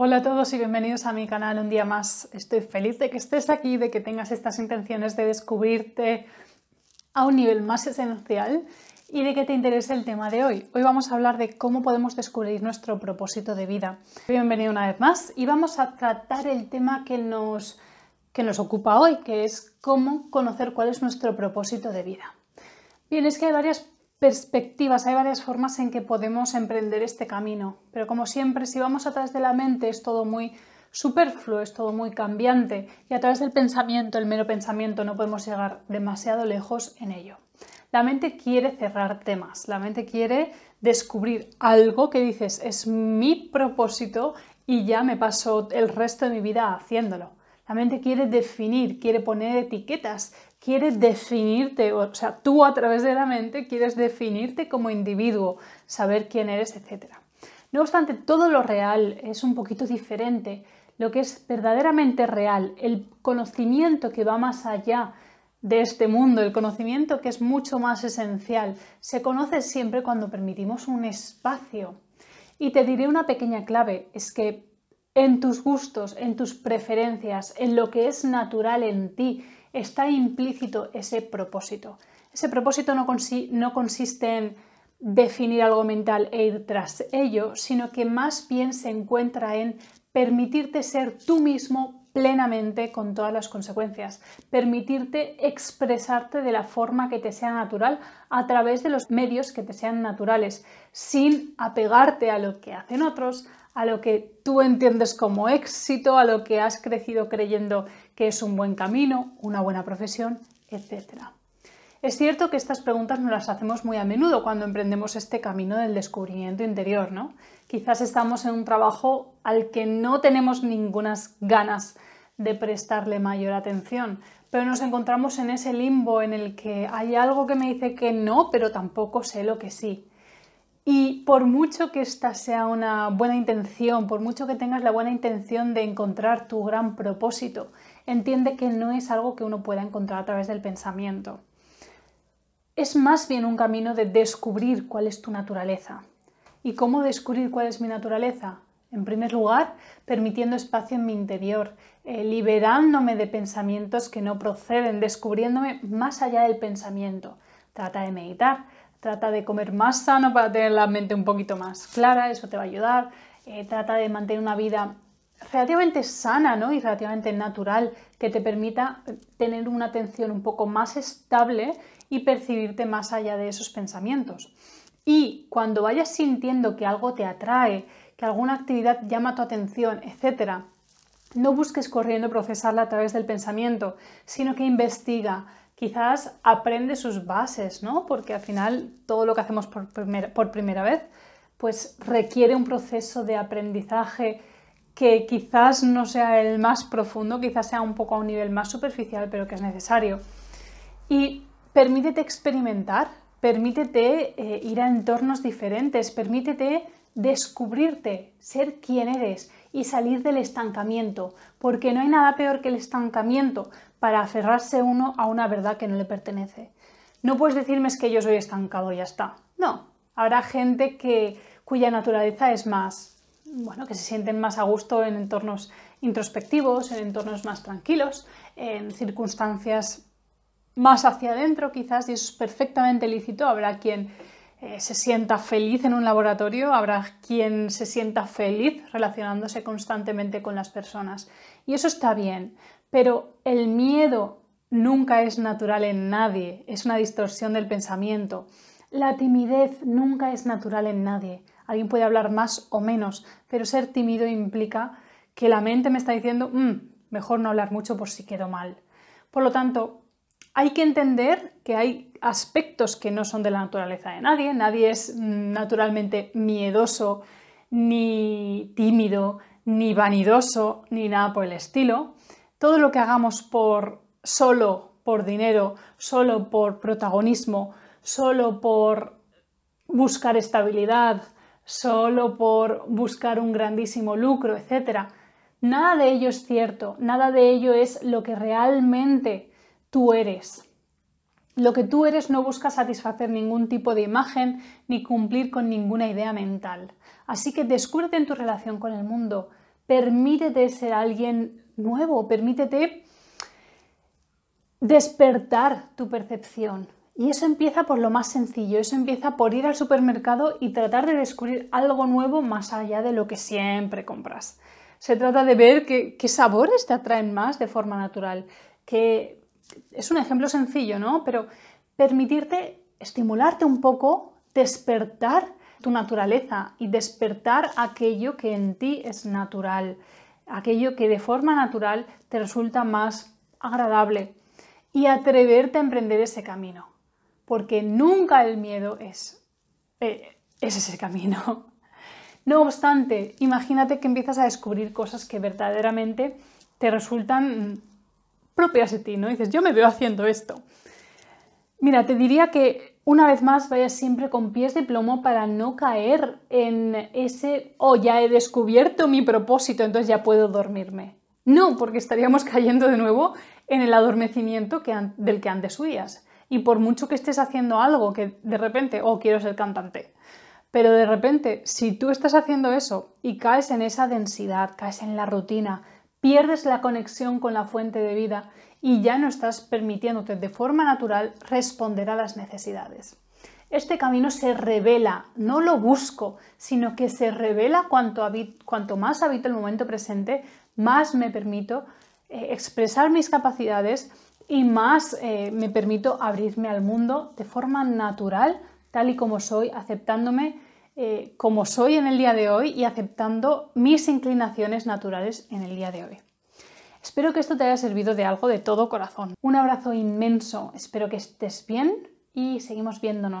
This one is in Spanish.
Hola a todos y bienvenidos a mi canal un día más. Estoy feliz de que estés aquí, de que tengas estas intenciones de descubrirte a un nivel más esencial y de que te interese el tema de hoy. Hoy vamos a hablar de cómo podemos descubrir nuestro propósito de vida. Bienvenido una vez más y vamos a tratar el tema que nos, que nos ocupa hoy, que es cómo conocer cuál es nuestro propósito de vida. Bien, es que hay varias perspectivas, hay varias formas en que podemos emprender este camino, pero como siempre, si vamos a través de la mente es todo muy superfluo, es todo muy cambiante y a través del pensamiento, el mero pensamiento, no podemos llegar demasiado lejos en ello. La mente quiere cerrar temas, la mente quiere descubrir algo que dices es mi propósito y ya me paso el resto de mi vida haciéndolo. La mente quiere definir, quiere poner etiquetas, quiere definirte, o sea, tú a través de la mente quieres definirte como individuo, saber quién eres, etc. No obstante, todo lo real es un poquito diferente. Lo que es verdaderamente real, el conocimiento que va más allá de este mundo, el conocimiento que es mucho más esencial, se conoce siempre cuando permitimos un espacio. Y te diré una pequeña clave, es que en tus gustos, en tus preferencias, en lo que es natural en ti, está implícito ese propósito. Ese propósito no, consiste en definir algo mental e ir tras ello, sino que más bien se encuentra en permitirte ser tú mismo plenamente con todas las consecuencias, permitirte expresarte de la forma que te sea natural a través de los medios que te sean naturales, sin apegarte a lo que hacen otros, a lo que tú entiendes como éxito, a lo que has crecido creyendo que es un buen camino, una buena profesión, etc. Es cierto que estas preguntas nos las hacemos muy a menudo cuando emprendemos este camino del descubrimiento interior, ¿no? Quizás estamos en un trabajo al que no tenemos ninguna ganas de prestarle mayor atención, pero nos encontramos en ese limbo en el que hay algo que me dice que no, pero tampoco sé lo que sí. Y por mucho que esta sea una buena intención, por mucho que tengas la buena intención de encontrar tu gran propósito, entiende que no es algo que uno pueda encontrar a través del pensamiento. Es más bien un camino de descubrir cuál es tu naturaleza. ¿Y cómo descubrir cuál es mi naturaleza? En primer lugar, permitiendo espacio en mi interior, eh, liberándome de pensamientos que no proceden, descubriéndome más allá del pensamiento. Trata de meditar, Trata de comer más sano para tener la mente un poquito más clara, eso te va a ayudar. Eh, trata de mantener una vida relativamente sana ¿no? y relativamente natural que te permita tener una atención un poco más estable y percibirte más allá de esos pensamientos. Y cuando vayas sintiendo que algo te atrae, que alguna actividad llama tu atención, etc., no busques corriendo procesarla a través del pensamiento, sino que investiga, quizás aprende sus bases, ¿no? Porque al final todo lo que hacemos por, primera vez, pues requiere un proceso de aprendizaje que quizás no sea el más profundo, quizás sea un poco a un nivel más superficial, pero que es necesario. Y permítete experimentar, permítete eh, ir a entornos diferentes, permítete descubrirte, ser quien eres y salir del estancamiento, porque no hay nada peor que el estancamiento para aferrarse uno a una verdad que no le pertenece. No puedes decirme es que yo soy estancado y ya está. No, habrá gente que, cuya naturaleza es más, bueno, que se sienten más a gusto en entornos introspectivos, en entornos más tranquilos, en circunstancias más hacia adentro quizás, y eso es perfectamente lícito. Habrá quien eh, se sienta feliz en un laboratorio, habrá quien se sienta feliz relacionándose constantemente con las personas. Y eso está bien, pero el miedo nunca es natural en nadie, es una distorsión del pensamiento. La timidez nunca es natural en nadie. Alguien puede hablar más o menos, pero ser tímido implica que la mente me está diciendo, mm, mejor no hablar mucho por si quedo mal. Por lo tanto, hay que entender que hay aspectos que no son de la naturaleza de nadie. Nadie es naturalmente miedoso, ni tímido, ni vanidoso, ni nada por el estilo. Todo lo que hagamos por solo por dinero, solo por protagonismo, solo por buscar estabilidad, solo por buscar un grandísimo lucro, etc. Nada de ello es cierto, nada de ello es lo que realmente tú eres. Lo que tú eres no busca satisfacer ningún tipo de imagen ni cumplir con ninguna idea mental. Así que descúbrete en tu relación con el mundo, permítete ser alguien nuevo, permítete despertar tu percepción. Y eso empieza por lo más sencillo, eso empieza por ir al supermercado y tratar de descubrir algo nuevo más allá de lo que siempre compras. Se trata de ver qué, sabores te atraen más de forma natural, que es un ejemplo sencillo, ¿no? Pero permitirte estimularte un poco, despertar tu naturaleza y despertar aquello que en ti es natural, aquello que de forma natural te resulta más agradable y atreverte a emprender ese camino, porque nunca el miedo es, eh, es ese camino. No obstante, imagínate que empiezas a descubrir cosas que verdaderamente te resultan propias de ti, ¿no? dices, yo me veo haciendo esto. Mira, te diría que una vez más vayas siempre con pies de plomo para no caer en ese, oh, ya he descubierto mi propósito, entonces ya puedo dormirme. No, porque estaríamos cayendo de nuevo en el adormecimiento del que antes huías. Y por mucho que estés haciendo algo que de repente, oh, quiero ser cantante, pero de repente, si tú estás haciendo eso y caes en esa densidad, caes en la rutina, pierdes la conexión con la fuente de vida y ya no estás permitiéndote de forma natural responder a las necesidades. Este camino se revela, no lo busco, sino que se revela cuanto, más habito el momento presente, más me permito eh, expresar mis capacidades y más eh, me permito abrirme al mundo de forma natural, tal y como soy, aceptándome eh, como soy en el día de hoy y aceptando mis inclinaciones naturales en el día de hoy. Espero que esto te haya servido de algo de todo corazón. Un abrazo inmenso, espero que estés bien y seguimos viéndonos.